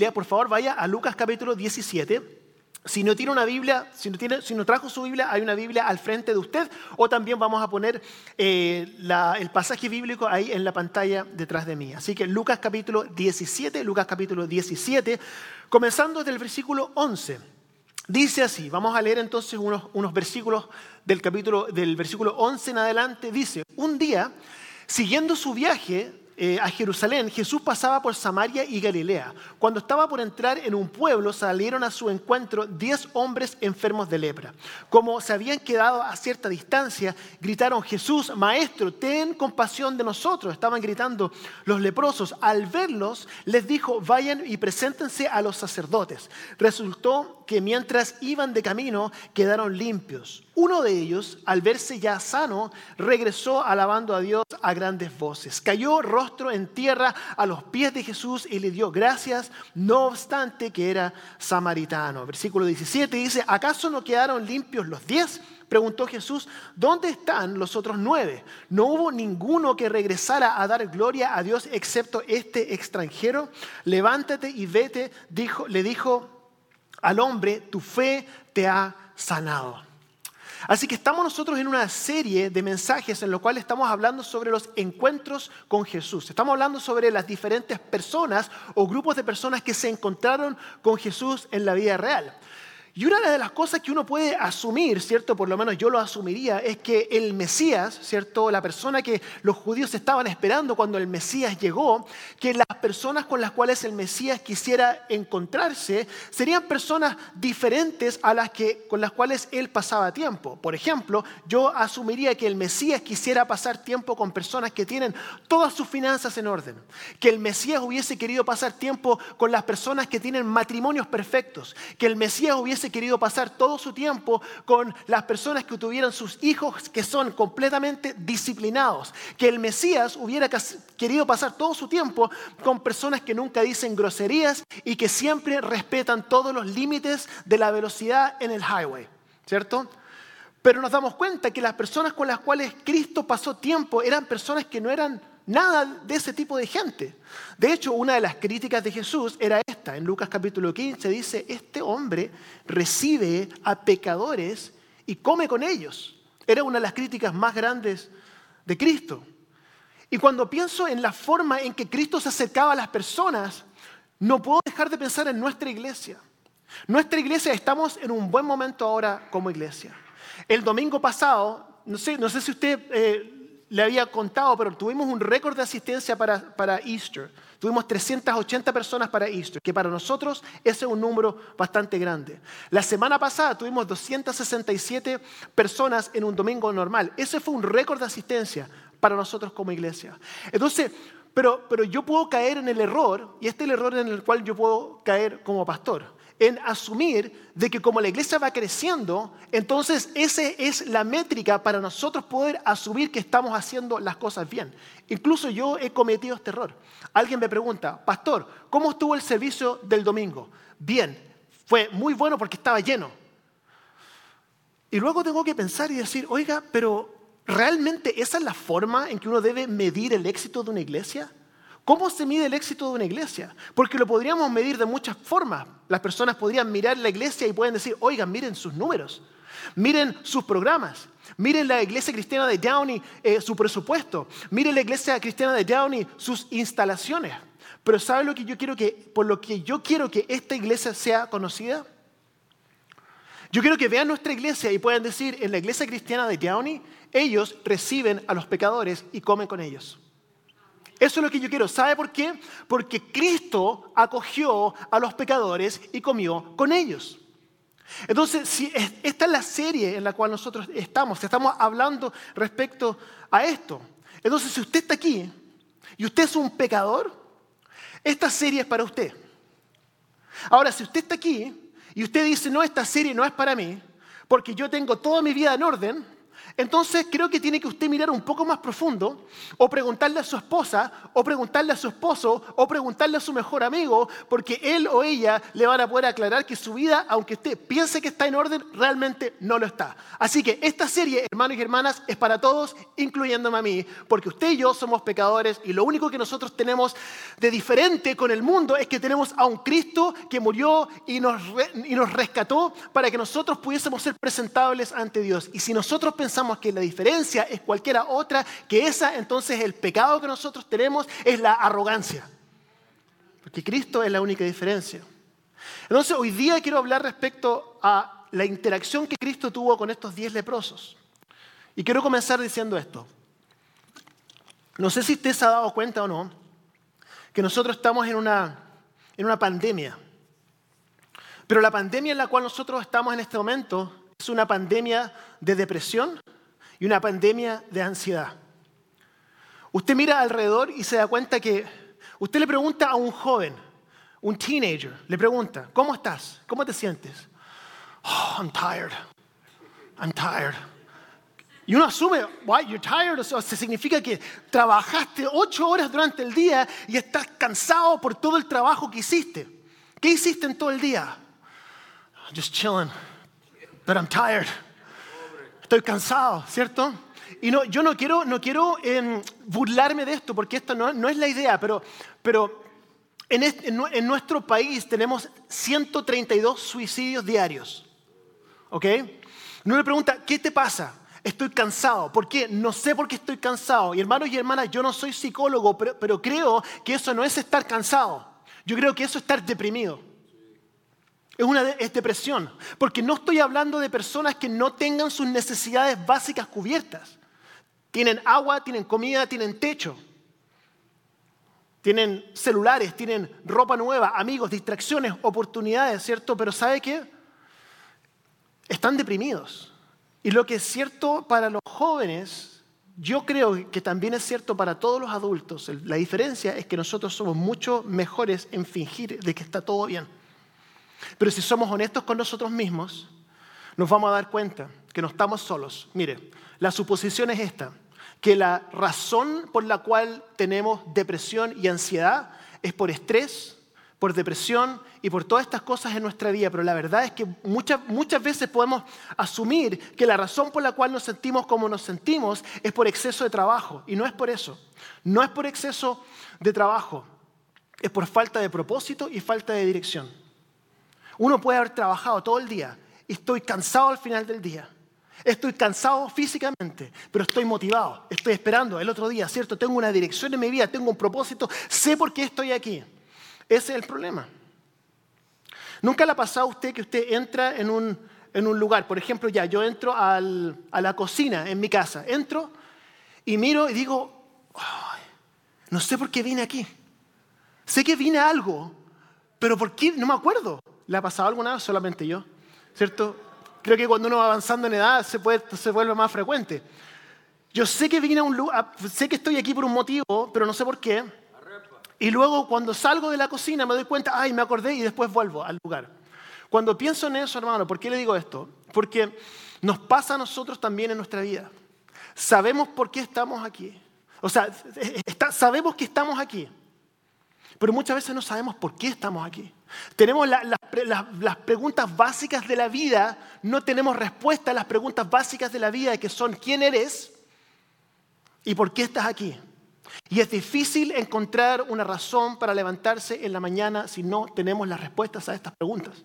Biblia, por favor vaya a Lucas capítulo 17. Si no tiene una Biblia, si no, tiene, si no trajo su Biblia, hay una Biblia al frente de usted o también vamos a poner eh, el pasaje bíblico ahí en la pantalla detrás de mí. Así que Lucas capítulo 17, Lucas capítulo 17, comenzando desde el versículo 11. Dice así, vamos a leer entonces unos, unos versículos del capítulo, del versículo 11 en adelante. Dice, un día, siguiendo su viaje, eh, a Jerusalén, Jesús pasaba por Samaria y Galilea. Cuando estaba por entrar en un pueblo, salieron a su encuentro diez hombres enfermos de lepra. Como se habían quedado a cierta distancia, gritaron, Jesús, Maestro, ten compasión de nosotros. Estaban gritando los leprosos. Al verlos, les dijo, vayan y preséntense a los sacerdotes. Resultó que mientras iban de camino, quedaron limpios. Uno de ellos, al verse ya sano, regresó alabando a Dios a grandes voces. Cayó rostro en tierra a los pies de Jesús y le dio gracias, no obstante que era samaritano. Versículo 17 dice, ¿acaso no quedaron limpios los diez? Preguntó Jesús, ¿dónde están los otros nueve? ¿No hubo ninguno que regresara a dar gloria a Dios excepto este extranjero? Levántate y vete, dijo, le dijo al hombre, tu fe te ha sanado. Así que estamos nosotros en una serie de mensajes en los cuales estamos hablando sobre los encuentros con Jesús. Estamos hablando sobre las diferentes personas o grupos de personas que se encontraron con Jesús en la vida real. Y una de las cosas que uno puede asumir, ¿cierto? Por lo menos yo lo asumiría, es que el Mesías, ¿cierto? La persona que los judíos estaban esperando cuando el Mesías llegó, que las personas con las cuales el Mesías quisiera encontrarse serían personas diferentes a las que con las cuales él pasaba tiempo. Por ejemplo, yo asumiría que el Mesías quisiera pasar tiempo con personas que tienen todas sus finanzas en orden, que el Mesías hubiese querido pasar tiempo con las personas que tienen matrimonios perfectos, que el Mesías hubiese querido pasar todo su tiempo con las personas que tuvieran sus hijos que son completamente disciplinados. Que el Mesías hubiera querido pasar todo su tiempo con personas que nunca dicen groserías y que siempre respetan todos los límites de la velocidad en el highway. ¿Cierto? Pero nos damos cuenta que las personas con las cuales Cristo pasó tiempo eran personas que no eran nada de ese tipo de gente. De hecho, una de las críticas de Jesús era esta. En Lucas capítulo 15 dice, este hombre recibe a pecadores y come con ellos. Era una de las críticas más grandes de Cristo. Y cuando pienso en la forma en que Cristo se acercaba a las personas, no puedo dejar de pensar en nuestra iglesia. Nuestra iglesia estamos en un buen momento ahora como iglesia. El domingo pasado, no sé, no sé si usted eh, le había contado, pero tuvimos un récord de asistencia para, para Easter. Tuvimos 380 personas para Easter, que para nosotros ese es un número bastante grande. La semana pasada tuvimos 267 personas en un domingo normal. Ese fue un récord de asistencia para nosotros como iglesia. Entonces, pero, pero yo puedo caer en el error, y este es el error en el cual yo puedo caer como pastor en asumir de que como la iglesia va creciendo, entonces esa es la métrica para nosotros poder asumir que estamos haciendo las cosas bien. Incluso yo he cometido este error. Alguien me pregunta, pastor, ¿cómo estuvo el servicio del domingo? Bien, fue muy bueno porque estaba lleno. Y luego tengo que pensar y decir, oiga, pero ¿realmente esa es la forma en que uno debe medir el éxito de una iglesia? ¿Cómo se mide el éxito de una iglesia? Porque lo podríamos medir de muchas formas. Las personas podrían mirar la iglesia y pueden decir, oigan, miren sus números, miren sus programas, miren la iglesia cristiana de Downey, eh, su presupuesto, miren la iglesia cristiana de Downey, sus instalaciones. Pero ¿sabe lo que yo quiero que, por lo que yo quiero que esta iglesia sea conocida? Yo quiero que vean nuestra iglesia y puedan decir, en la iglesia cristiana de Downey, ellos reciben a los pecadores y comen con ellos. Eso es lo que yo quiero. ¿Sabe por qué? Porque Cristo acogió a los pecadores y comió con ellos. Entonces, si esta es la serie en la cual nosotros estamos, estamos hablando respecto a esto. Entonces, si usted está aquí y usted es un pecador, esta serie es para usted. Ahora, si usted está aquí y usted dice, no, esta serie no es para mí, porque yo tengo toda mi vida en orden, entonces creo que tiene que usted mirar un poco más profundo o preguntarle a su esposa o preguntarle a su esposo o preguntarle a su mejor amigo porque él o ella le van a poder aclarar que su vida, aunque usted piense que está en orden, realmente no lo está. Así que esta serie, hermanos y hermanas, es para todos, incluyéndome a mí, porque usted y yo somos pecadores y lo único que nosotros tenemos de diferente con el mundo es que tenemos a un Cristo que murió y nos, y nos rescató para que nosotros pudiésemos ser presentables ante Dios. Y si nosotros pensamos que la diferencia es cualquiera otra que esa, entonces el pecado que nosotros tenemos es la arrogancia. Porque Cristo es la única diferencia. Entonces hoy día quiero hablar respecto a la interacción que Cristo tuvo con estos diez leprosos. Y quiero comenzar diciendo esto. No sé si usted se ha dado cuenta o no que nosotros estamos en una, en una pandemia. Pero la pandemia en la cual nosotros estamos en este momento es una pandemia de depresión y una pandemia de ansiedad. Usted mira alrededor y se da cuenta que usted le pregunta a un joven, un teenager, le pregunta, ¿cómo estás? ¿Cómo te sientes? Oh, I'm tired. I'm tired. Y uno asume, why you're tired, o sea, significa que trabajaste ocho horas durante el día y estás cansado por todo el trabajo que hiciste. ¿Qué hiciste en todo el día? Just chilling, I'm tired estoy cansado, ¿cierto? Y no, yo no quiero, no quiero em, burlarme de esto, porque esto no, no es la idea, pero, pero en, en, nuestro país tenemos 132 suicidios diarios. ¿Ok? No le pregunta, ¿qué te pasa? Estoy cansado. ¿Por qué? No sé por qué estoy cansado. Y hermanos y hermanas, yo no soy psicólogo, pero, pero creo que eso no es estar cansado. Yo creo que eso es estar deprimido es una depresión, porque no estoy hablando de personas que no tengan sus necesidades básicas cubiertas. Tienen agua, tienen comida, tienen techo, tienen celulares, tienen ropa nueva, amigos, distracciones, oportunidades, ¿cierto? Pero ¿sabe qué? Están deprimidos. Y lo que es cierto para los jóvenes, yo creo que también es cierto para todos los adultos. La diferencia es que nosotros somos mucho mejores en fingir de que está todo bien. Pero si somos honestos con nosotros mismos, nos vamos a dar cuenta que no estamos solos. Mire, la suposición es esta, que la razón por la cual tenemos depresión y ansiedad es por estrés, por depresión y por todas estas cosas en nuestra vida, pero la verdad es que muchas, muchas veces podemos asumir que la razón por la cual nos sentimos como nos sentimos es por exceso de trabajo, y no es por eso, no es por exceso de trabajo, es por falta de propósito y falta de dirección. Uno puede haber trabajado todo el día y estoy cansado al final del día. Estoy cansado físicamente, pero estoy motivado. Estoy esperando el otro día, ¿cierto? Tengo una dirección en mi vida, tengo un propósito, sé por qué estoy aquí. Ese es el problema. ¿Nunca le ha pasado a usted que usted entra en un, en un lugar? Por ejemplo, ya, yo entro a la cocina en mi casa. Entro y miro y digo, no sé por qué vine aquí. Sé que vine a algo, pero ¿por qué? No me acuerdo. ¿Le ha pasado alguna vez? Solamente yo. ¿Cierto? Creo que cuando uno va avanzando en edad se, puede, se vuelve más frecuente. Yo sé que vine a un lugar, sé que estoy aquí por un motivo, pero no sé por qué. Y luego cuando salgo de la cocina me doy cuenta, ay, me acordé y después vuelvo al lugar. Cuando pienso en eso, hermano, ¿por qué le digo esto? Porque nos pasa a nosotros también en nuestra vida. Sabemos por qué estamos aquí. O sea, sabemos que estamos aquí. Pero muchas veces no sabemos por qué estamos aquí. Tenemos las preguntas básicas de la vida, no tenemos respuesta a las preguntas básicas de la vida que son quién eres y por qué estás aquí. Y es difícil encontrar una razón para levantarse en la mañana si no tenemos las respuestas a estas preguntas.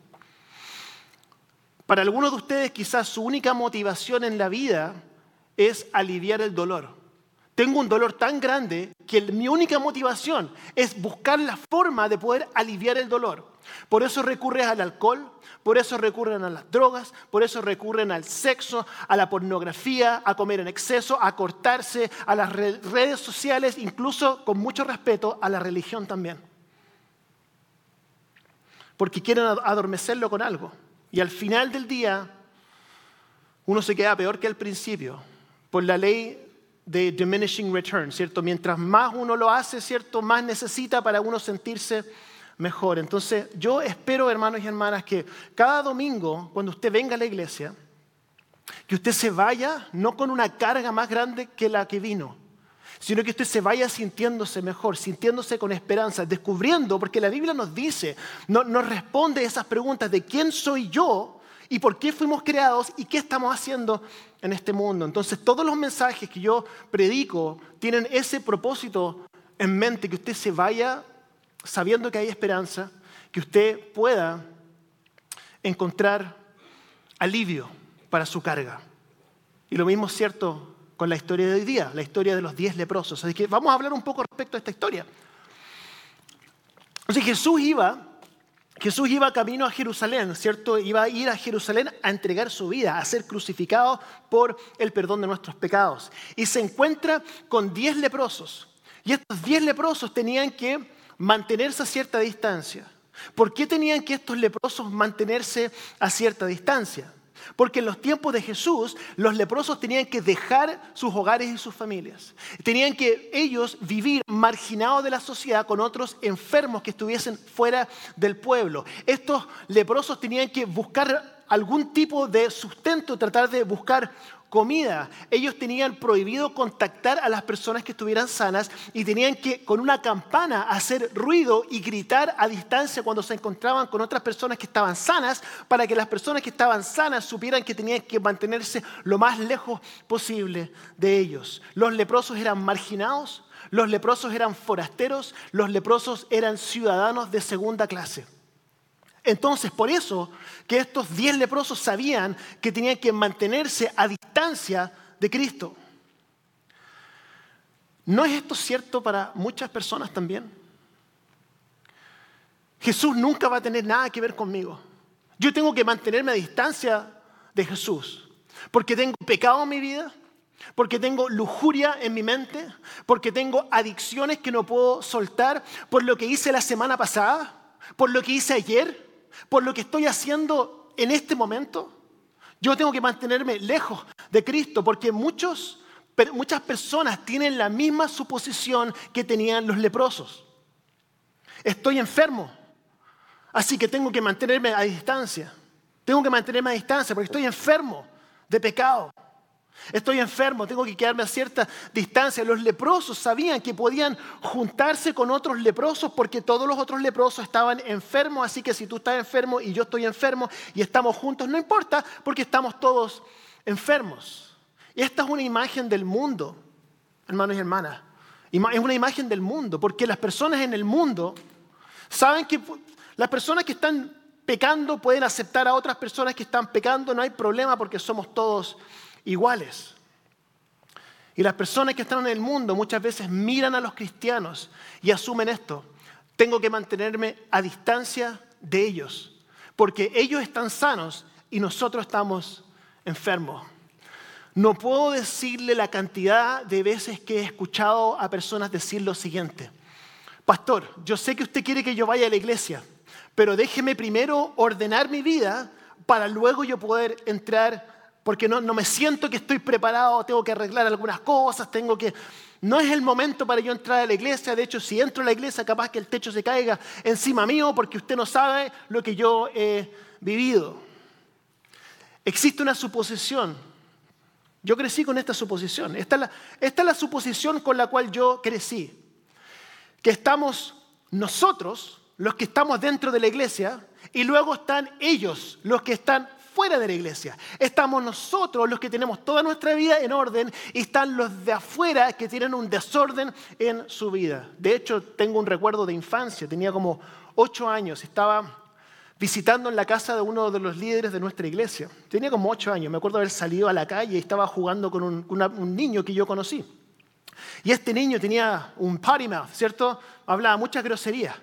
Para algunos de ustedes quizás su única motivación en la vida es aliviar el dolor. Tengo un dolor tan grande que mi única motivación es buscar la forma de poder aliviar el dolor. Por eso recurren al alcohol, por eso recurren a las drogas, por eso recurren al sexo, a la pornografía, a comer en exceso, a cortarse, a las redes sociales, incluso con mucho respeto a la religión también. Porque quieren adormecerlo con algo. Y al final del día, uno se queda peor que al principio. Por la ley de diminishing return, ¿cierto? Mientras más uno lo hace, ¿cierto? Más necesita para uno sentirse mejor. Entonces, yo espero, hermanos y hermanas, que cada domingo, cuando usted venga a la iglesia, Que usted se vaya no con una carga más grande que la que vino, sino que usted se vaya sintiéndose mejor, sintiéndose con esperanza, descubriendo, porque la Biblia nos dice, nos responde esas preguntas de quién soy yo y por qué fuimos creados y qué estamos haciendo en este mundo. Entonces todos los mensajes que yo predico tienen ese propósito en mente, que usted se vaya sabiendo que hay esperanza, que usted pueda encontrar alivio para su carga. Y lo mismo es cierto con la historia de hoy día, la historia de los diez leprosos. Así que vamos a hablar un poco respecto a esta historia. Entonces Jesús iba, Jesús iba camino a Jerusalén, ¿cierto? Iba a ir a Jerusalén a entregar su vida, a ser crucificado por el perdón de nuestros pecados. Y se encuentra con diez leprosos. Y estos diez leprosos tenían que mantenerse a cierta distancia. ¿Por qué tenían que estos leprosos mantenerse a cierta distancia? Porque en los tiempos de Jesús los leprosos tenían que dejar sus hogares y sus familias. Tenían que ellos vivir marginados de la sociedad con otros enfermos que estuviesen fuera del pueblo. Estos leprosos tenían que buscar algún tipo de sustento, tratar de buscar comida. Ellos tenían prohibido contactar a las personas que estuvieran sanas y tenían que con una campana hacer ruido y gritar a distancia cuando se encontraban con otras personas que estaban sanas para que las personas que estaban sanas supieran que tenían que mantenerse lo más lejos posible de ellos. Los leprosos eran marginados, los leprosos eran forasteros, los leprosos eran ciudadanos de segunda clase. Entonces, por eso que estos diez leprosos sabían que tenían que mantenerse a distancia de Cristo. ¿No es esto cierto para muchas personas también? Jesús nunca va a tener nada que ver conmigo. Yo tengo que mantenerme a distancia de Jesús, porque tengo pecado en mi vida, porque tengo lujuria en mi mente, porque tengo adicciones que no puedo soltar, por lo que hice la semana pasada, por lo que hice ayer, por lo que estoy haciendo en este momento, yo tengo que mantenerme lejos de Cristo porque muchos, muchas personas tienen la misma suposición que tenían los leprosos. Estoy enfermo, así que tengo que mantenerme a distancia. Tengo que mantenerme a distancia porque estoy enfermo de pecado. Estoy enfermo, tengo que quedarme a cierta distancia. Los leprosos sabían que podían juntarse con otros leprosos porque todos los otros leprosos estaban enfermos, así que si tú estás enfermo y yo estoy enfermo y estamos juntos, no importa porque estamos todos enfermos. Y esta es una imagen del mundo, hermanos y hermanas. Es una imagen del mundo, porque las personas en el mundo saben que las personas que están pecando pueden aceptar a otras personas que están pecando, no hay problema porque somos todos iguales. Y las personas que están en el mundo muchas veces miran a los cristianos y asumen esto. Tengo que mantenerme a distancia de ellos, porque ellos están sanos y nosotros estamos enfermos. No puedo decirle la cantidad de veces que he escuchado a personas decir lo siguiente. Pastor, yo sé que usted quiere que yo vaya a la iglesia, pero déjeme primero ordenar mi vida para luego yo poder entrar porque no, me siento que estoy preparado, tengo que arreglar algunas cosas, tengo que... No es el momento para yo entrar a la iglesia, de hecho si entro a la iglesia capaz que el techo se caiga encima mío porque usted no sabe lo que yo he vivido. Existe una suposición. Yo crecí con esta suposición. La, esta es la suposición con la cual yo crecí. Que estamos nosotros, los que estamos dentro de la iglesia, y luego están ellos, los que están fuera de la iglesia. Estamos nosotros los que tenemos toda nuestra vida en orden y están los de afuera que tienen un desorden en su vida. De hecho, tengo un recuerdo de infancia, tenía como ocho años, estaba visitando en la casa de uno de los líderes de nuestra iglesia. Tenía como ocho años, me acuerdo haber salido a la calle y estaba jugando con un, un niño que yo conocí. Y este niño tenía un potty mouth, ¿cierto? Hablaba muchas groserías.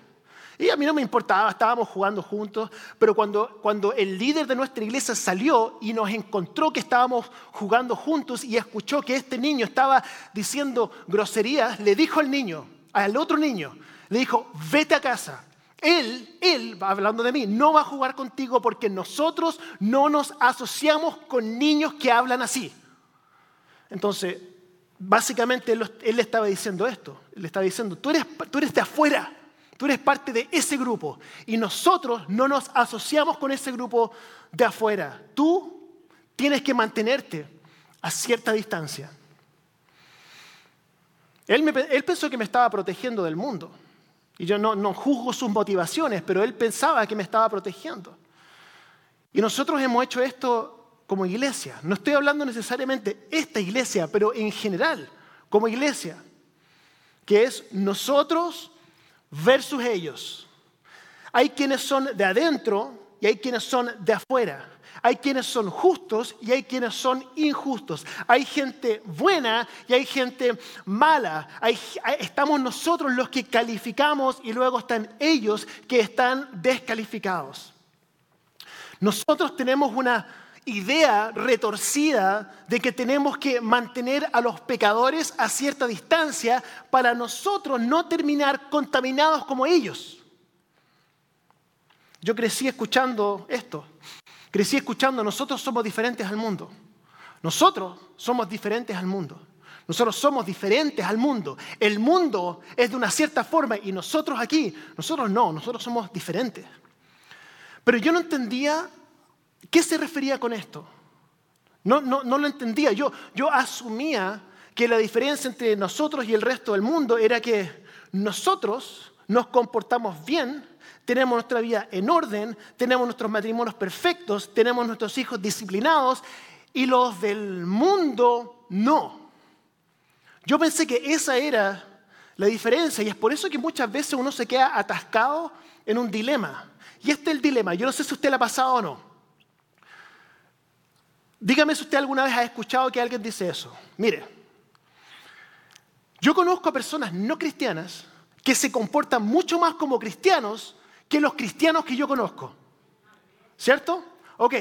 Y a mí no me importaba, estábamos jugando juntos, pero cuando, cuando el líder de nuestra iglesia salió y nos encontró que estábamos jugando juntos y escuchó que este niño estaba diciendo groserías, le dijo al niño, al otro niño, le dijo, vete a casa. Él, él, hablando de mí, no va a jugar contigo porque nosotros no nos asociamos con niños que hablan así. Entonces, básicamente él, le estaba diciendo esto. Le estaba diciendo, tú eres, tú eres de afuera. Tú eres parte de ese grupo y nosotros no nos asociamos con ese grupo de afuera. Tú tienes que mantenerte a cierta distancia. Él, pensó que me estaba protegiendo del mundo. Y yo no, no juzgo sus motivaciones, pero él pensaba que me estaba protegiendo. Y nosotros hemos hecho esto como iglesia. No estoy hablando necesariamente esta iglesia, pero en general, como iglesia, que es nosotros versus ellos. Hay quienes son de adentro y hay quienes son de afuera. Hay quienes son justos y hay quienes son injustos. Hay gente buena y hay gente mala. estamos nosotros los que calificamos y luego están ellos que están descalificados. Nosotros tenemos una idea retorcida de que tenemos que mantener a los pecadores a cierta distancia para nosotros no terminar contaminados como ellos. Yo crecí escuchando esto. Crecí escuchando, nosotros somos diferentes al mundo. Nosotros somos diferentes al mundo. Nosotros somos diferentes al mundo. El mundo es de una cierta forma y nosotros aquí, nosotros no, nosotros somos diferentes. Pero yo no entendía qué se refería con esto. No, lo entendía. Yo, yo asumía que la diferencia entre nosotros y el resto del mundo era que nosotros nos comportamos bien tenemos nuestra vida en orden, tenemos nuestros matrimonios perfectos, tenemos nuestros hijos disciplinados y los del mundo no. Yo pensé que esa era la diferencia y es por eso que muchas veces uno se queda atascado en un dilema. Y este es el dilema, yo no sé si usted le ha pasado o no. Dígame si usted alguna vez ha escuchado que alguien dice eso. Mire, yo conozco a personas no cristianas que se comportan mucho más como cristianos que los cristianos que yo conozco. ¿Cierto? Ok.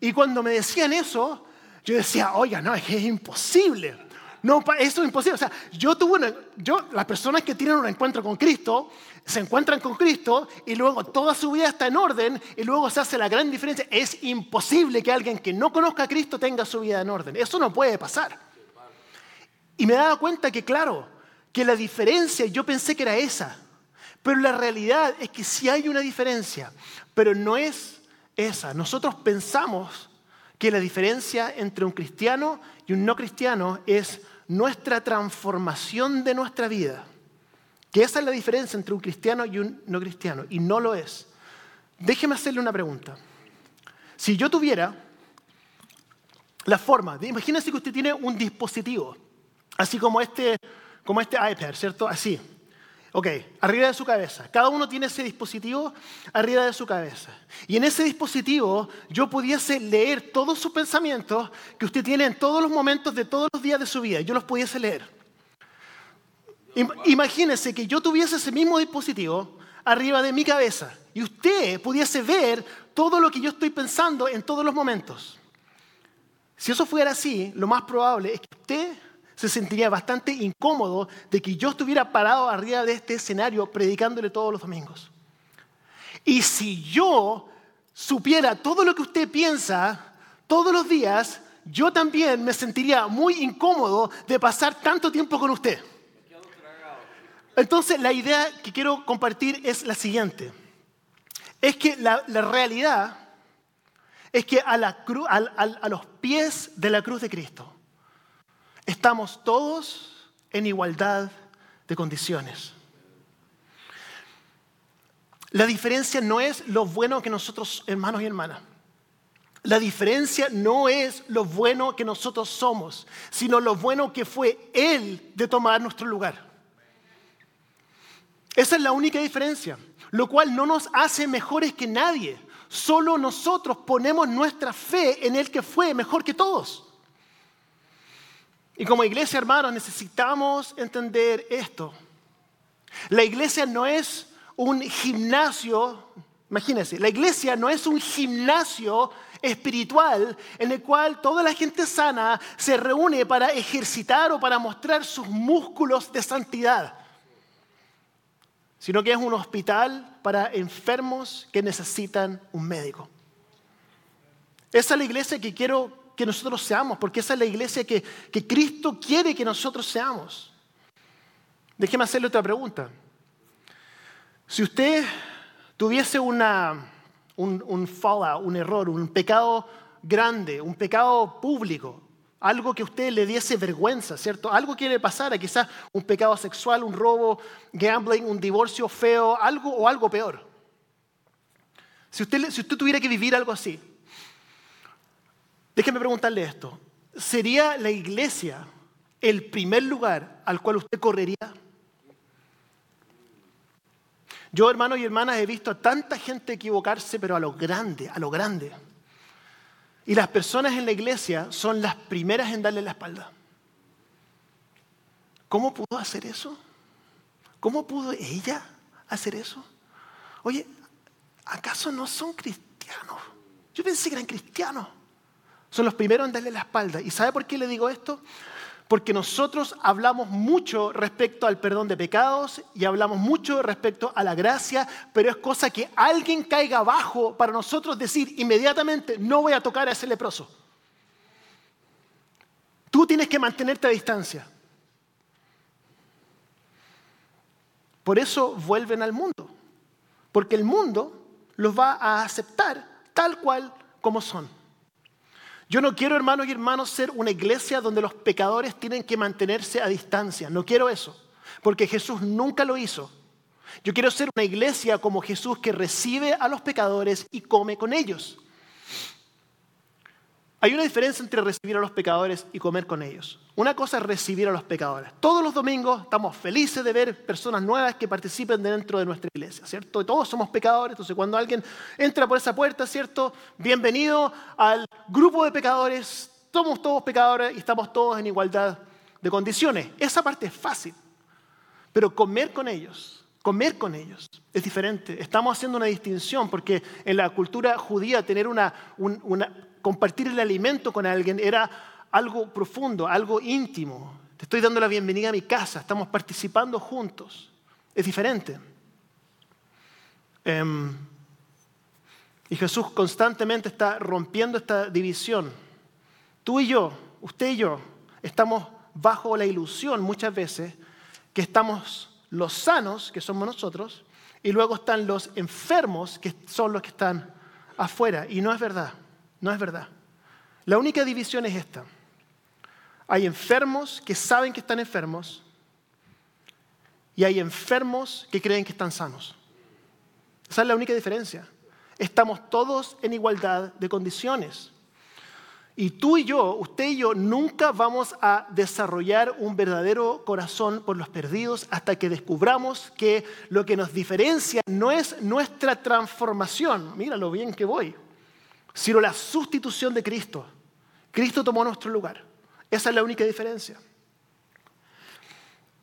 Y cuando me decían eso, yo decía, oiga, no, es que es imposible. No, eso es imposible. O sea, yo tuve una, yo, las personas que tienen un encuentro con Cristo, se encuentran con Cristo y luego toda su vida está en orden y luego se hace la gran diferencia. Es imposible que alguien que no conozca a Cristo tenga su vida en orden. Eso no puede pasar. Y me daba cuenta que, claro, que la diferencia, yo pensé que era esa. Pero la realidad es que sí hay una diferencia, pero no es esa. Nosotros pensamos que la diferencia entre un cristiano y un no cristiano es nuestra transformación de nuestra vida. Que esa es la diferencia entre un cristiano y un no cristiano, y no lo es. Déjeme hacerle una pregunta. Si yo tuviera la forma, de, imagínese que usted tiene un dispositivo, así como este, como este iPad, ¿cierto? Así. Ok, arriba de su cabeza. Cada uno tiene ese dispositivo arriba de su cabeza. Y en ese dispositivo yo pudiese leer todos sus pensamientos que usted tiene en todos los momentos de todos los días de su vida. Yo los pudiese leer. Imagínese que yo tuviese ese mismo dispositivo arriba de mi cabeza y usted pudiese ver todo lo que yo estoy pensando en todos los momentos. Si eso fuera así, lo más probable es que usted se sentiría bastante incómodo de que yo estuviera parado arriba de este escenario predicándole todos los domingos. Y si yo supiera todo lo que usted piensa todos los días, yo también me sentiría muy incómodo de pasar tanto tiempo con usted. Entonces la idea que quiero compartir es la siguiente. Es que la, realidad es que a, la a los pies de la cruz de Cristo, Estamos todos en igualdad de condiciones. La diferencia no es lo bueno que nosotros, hermanos y hermanas, la diferencia no es lo bueno que nosotros somos, sino lo bueno que fue Él de tomar nuestro lugar. Esa es la única diferencia, lo cual no nos hace mejores que nadie. Solo nosotros ponemos nuestra fe en el que fue mejor que todos. Y como iglesia, hermanos, necesitamos entender esto. La iglesia no es un gimnasio, imagínense, la iglesia no es un gimnasio espiritual en el cual toda la gente sana se reúne para ejercitar o para mostrar sus músculos de santidad, sino que es un hospital para enfermos que necesitan un médico. Esa es la iglesia que quiero que nosotros seamos, porque esa es la iglesia que, Cristo quiere que nosotros seamos. Déjeme hacerle otra pregunta. Si usted tuviese una, un, un un error, un pecado grande, un pecado público, algo que a usted le diese vergüenza, ¿cierto? Algo que le pasara, quizás un pecado sexual, un robo, gambling, un divorcio feo, algo o algo peor. Si usted, si usted tuviera que vivir algo así, déjeme preguntarle esto. ¿Sería la iglesia el primer lugar al cual usted correría? Yo, hermanos y hermanas, he visto a tanta gente equivocarse, pero a lo grande, a lo grande. Y las personas en la iglesia son las primeras en darle la espalda. ¿Cómo pudo hacer eso? ¿Cómo pudo ella hacer eso? Oye, ¿acaso no son cristianos? Yo pensé que eran cristianos. Son los primeros en darle la espalda. ¿Y sabe por qué le digo esto? Porque nosotros hablamos mucho respecto al perdón de pecados y hablamos mucho respecto a la gracia, pero es cosa que alguien caiga abajo para nosotros decir inmediatamente, no voy a tocar a ese leproso. Tú tienes que mantenerte a distancia. Por eso vuelven al mundo, porque el mundo los va a aceptar tal cual como son. Yo no quiero, hermanos y hermanos, ser una iglesia donde los pecadores tienen que mantenerse a distancia. No quiero eso, porque Jesús nunca lo hizo. Yo quiero ser una iglesia como Jesús que recibe a los pecadores y come con ellos. Hay una diferencia entre recibir a los pecadores y comer con ellos. Una cosa es recibir a los pecadores. Todos los domingos estamos felices de ver personas nuevas que participen dentro de nuestra iglesia, ¿cierto? Todos somos pecadores, entonces cuando alguien entra por esa puerta, ¿cierto? Bienvenido al grupo de pecadores, somos todos pecadores y estamos todos en igualdad de condiciones. Esa parte es fácil, pero comer con ellos, comer con ellos es diferente. Estamos haciendo una distinción porque en la cultura judía tener una, una compartir el alimento con alguien era algo profundo, algo íntimo. Te estoy dando la bienvenida a mi casa, estamos participando juntos. Es diferente. Em, y Jesús constantemente está rompiendo esta división. Tú y yo, usted y yo, estamos bajo la ilusión muchas veces que estamos los sanos, que somos nosotros, y luego están los enfermos, que son los que están afuera. Y no es verdad. No es verdad. La única división es esta. Hay enfermos que saben que están enfermos y hay enfermos que creen que están sanos. Esa es la única diferencia. Estamos todos en igualdad de condiciones. Y tú y yo, usted y yo, nunca vamos a desarrollar un verdadero corazón por los perdidos hasta que descubramos que lo que nos diferencia no es nuestra transformación. Mira lo bien que voy sino la sustitución de Cristo. Cristo tomó nuestro lugar. Esa es la única diferencia.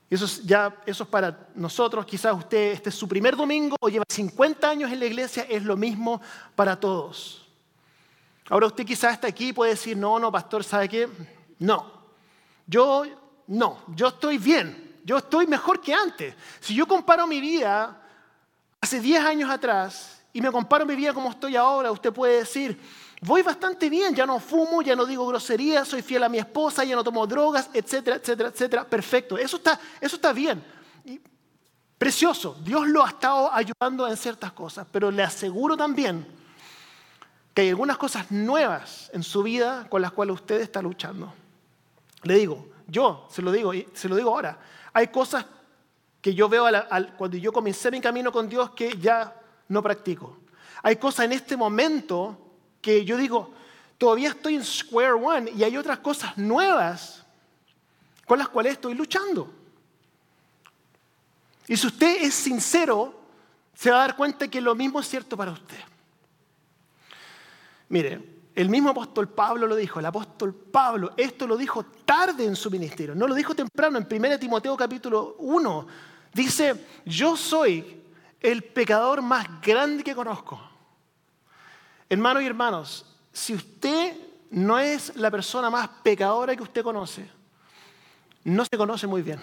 eso es, ya, eso es para nosotros, quizás usted, este es su primer domingo o lleva 50 años en la iglesia, es lo mismo para todos. Ahora usted quizás está aquí y puede decir, no, no, pastor, ¿sabe qué? No, yo no, yo estoy bien, yo estoy mejor que antes. Si yo comparo mi vida hace 10 años atrás y me comparo mi vida como estoy ahora, usted puede decir, voy bastante bien, ya no fumo, ya no digo groserías, soy fiel a mi esposa, ya no tomo drogas, etcétera, etcétera, etcétera. Perfecto, eso está, eso está bien. precioso, Dios lo ha estado ayudando en ciertas cosas, pero le aseguro también que hay algunas cosas nuevas en su vida con las cuales usted está luchando. Le digo, yo se lo digo, se lo digo ahora, hay cosas que yo veo cuando yo comencé mi camino con Dios que ya no practico. Hay cosas en este momento que yo digo, todavía estoy en square one y hay otras cosas nuevas con las cuales estoy luchando. Y si usted es sincero, se va a dar cuenta que lo mismo es cierto para usted. Mire, el mismo apóstol Pablo lo dijo, el apóstol Pablo, esto lo dijo tarde en su ministerio, no lo dijo temprano, en 1 Timoteo capítulo 1. Dice, yo soy el pecador más grande que conozco. Hermanos y hermanos, si usted no es la persona más pecadora que usted conoce, no se conoce muy bien.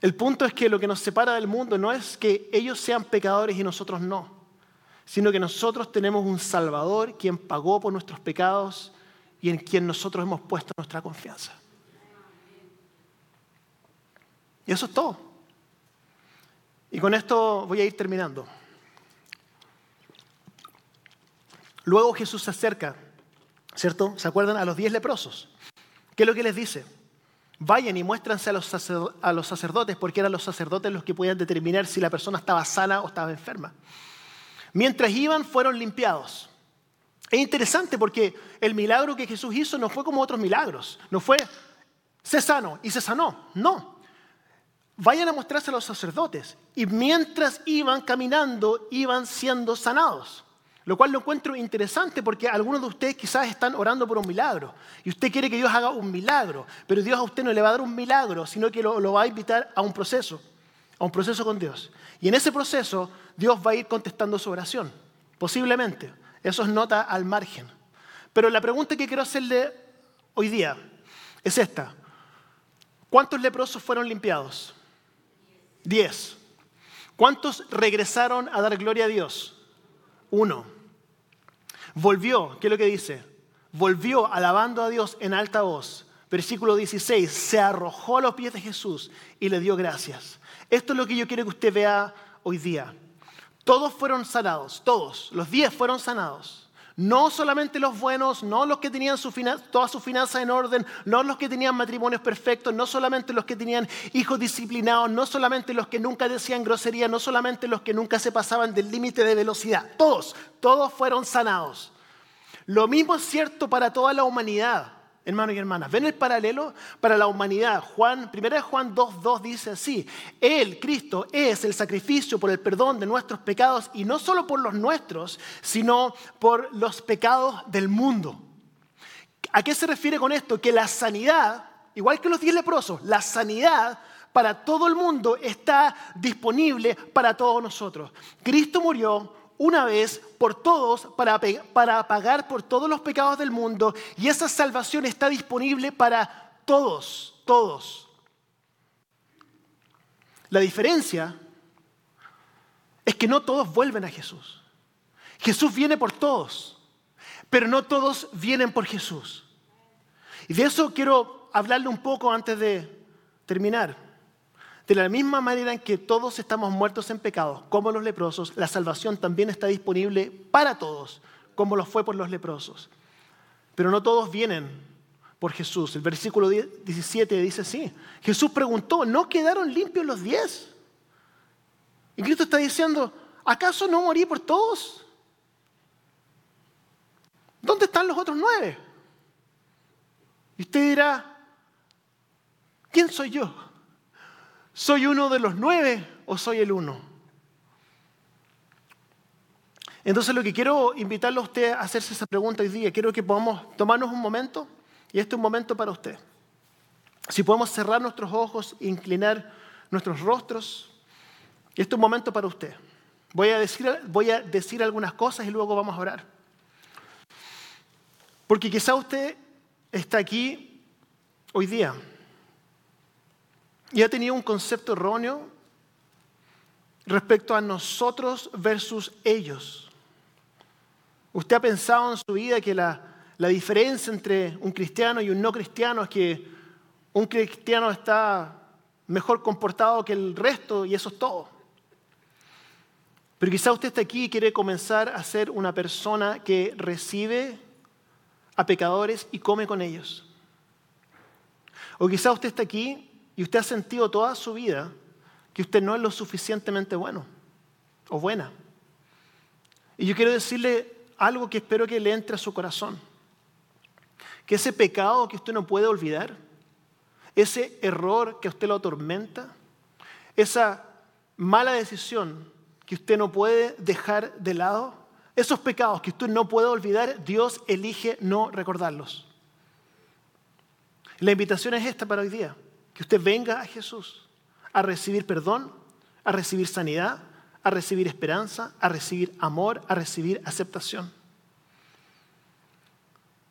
El punto es que lo que nos separa del mundo no es que ellos sean pecadores y nosotros no, sino que nosotros tenemos un Salvador quien pagó por nuestros pecados y en quien nosotros hemos puesto nuestra confianza. Y eso es todo. Y con esto voy a ir terminando. Luego Jesús se acerca, ¿cierto? ¿Se acuerdan? A los diez leprosos. ¿Qué es lo que les dice? Vayan y muéstranse a los, sacerdotes, porque eran los sacerdotes los que podían determinar si la persona estaba sana o estaba enferma. Mientras iban, fueron limpiados. Es interesante porque el milagro que Jesús hizo no fue como otros milagros. No fue, se sano y se sanó. No. Vayan a mostrarse a los sacerdotes. Y mientras iban caminando, iban siendo sanados. Lo cual lo encuentro interesante porque algunos de ustedes quizás están orando por un milagro. Y usted quiere que Dios haga un milagro. Pero Dios a usted no le va a dar un milagro, sino que lo, lo va a invitar a un proceso. A un proceso con Dios. Y en ese proceso Dios va a ir contestando su oración. Posiblemente. Eso es nota al margen. Pero la pregunta que quiero hacerle hoy día es esta. ¿Cuántos leprosos fueron limpiados? Diez. ¿Cuántos regresaron a dar gloria a Dios? Uno. Volvió, ¿qué es lo que dice? Volvió alabando a Dios en alta voz. Versículo 16, se arrojó a los pies de Jesús y le dio gracias. Esto es lo que yo quiero que usted vea hoy día. Todos fueron sanados, todos, los diez fueron sanados. No solamente los buenos, no los que tenían su todas sus finanzas en orden, no los que tenían matrimonios perfectos, no solamente los que tenían hijos disciplinados, no solamente los que nunca decían grosería, no solamente los que nunca se pasaban del límite de velocidad. Todos, todos fueron sanados. Lo mismo es cierto para toda la humanidad hermanos y hermanas. ¿Ven el paralelo para la humanidad? Juan, 1 Juan 2.2 dice así, Él, Cristo, es el sacrificio por el perdón de nuestros pecados y no solo por los nuestros, sino por los pecados del mundo. ¿A qué se refiere con esto? Que la sanidad, igual que los diez leprosos, la sanidad para todo el mundo está disponible para todos nosotros. Cristo murió una vez por todos para, para pagar por todos los pecados del mundo y esa salvación está disponible para todos, todos. La diferencia es que no todos vuelven a Jesús. Jesús viene por todos, pero no todos vienen por Jesús. Y de eso quiero hablarle un poco antes de terminar. De la misma manera en que todos estamos muertos en pecado, como los leprosos, la salvación también está disponible para todos, como lo fue por los leprosos. Pero no todos vienen por Jesús. El versículo 17 dice así. Jesús preguntó, ¿no quedaron limpios los diez? Y Cristo está diciendo, ¿acaso no morí por todos? ¿Dónde están los otros nueve? Y usted dirá, ¿quién soy yo? ¿Soy uno de los nueve o soy el uno? Entonces lo que quiero invitarlo a usted a hacerse esa pregunta hoy día, quiero que podamos tomarnos un momento, y este es un momento para usted. Si podemos cerrar nuestros ojos inclinar nuestros rostros, este es un momento para usted. Voy a, decir, voy a decir algunas cosas y luego vamos a orar. Porque quizá usted está aquí hoy día y ha tenido un concepto erróneo respecto a nosotros versus ellos. Usted ha pensado en su vida que la, la diferencia entre un cristiano y un no cristiano es que un cristiano está mejor comportado que el resto y eso es todo. Pero quizá usted está aquí y quiere comenzar a ser una persona que recibe a pecadores y come con ellos. O quizá usted está aquí y usted ha sentido toda su vida que usted no es lo suficientemente bueno o buena. Y yo quiero decirle algo que espero que le entre a su corazón. Que ese pecado que usted no puede olvidar, ese error que a usted lo atormenta, esa mala decisión que usted no puede dejar de lado, esos pecados que usted no puede olvidar, Dios elige no recordarlos. La invitación es esta para hoy día que usted venga a Jesús a recibir perdón, a recibir sanidad, a recibir esperanza, a recibir amor, a recibir aceptación.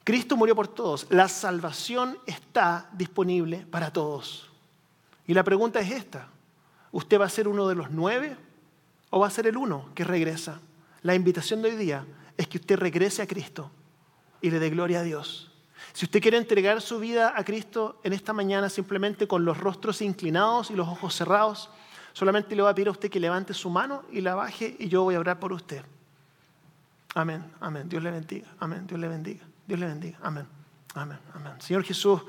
Cristo murió por todos. La salvación está disponible para todos. Y la pregunta es esta. ¿Usted va a ser uno de los nueve o va a ser el uno que regresa? La invitación de hoy día es que usted regrese a Cristo y le dé gloria a Dios. Si usted quiere entregar su vida a Cristo en esta mañana simplemente con los rostros inclinados y los ojos cerrados, solamente le voy a pedir a usted que levante su mano y la baje y yo voy a orar por usted. Amén, amén. Dios le bendiga, amén. Dios le bendiga, Dios le bendiga, amén, amén, amén. Señor Jesús,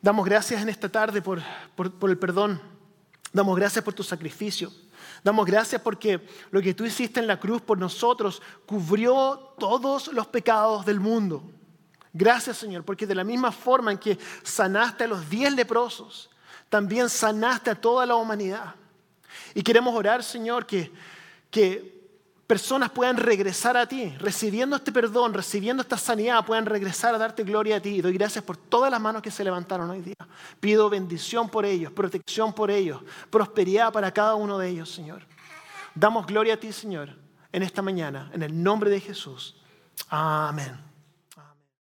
damos gracias en esta tarde por, por el perdón. Damos gracias por tu sacrificio. Damos gracias porque lo que tú hiciste en la cruz por nosotros cubrió todos los pecados del mundo. Gracias Señor, porque de la misma forma en que sanaste a los diez leprosos, también sanaste a toda la humanidad. Y queremos orar, Señor, que, que personas puedan regresar a ti, recibiendo este perdón, recibiendo esta sanidad, puedan regresar a darte gloria a ti. Y doy gracias por todas las manos que se levantaron hoy día. Pido bendición por ellos, protección por ellos, prosperidad para cada uno de ellos, Señor. Damos gloria a ti, Señor, en esta mañana, en el nombre de Jesús. Amén.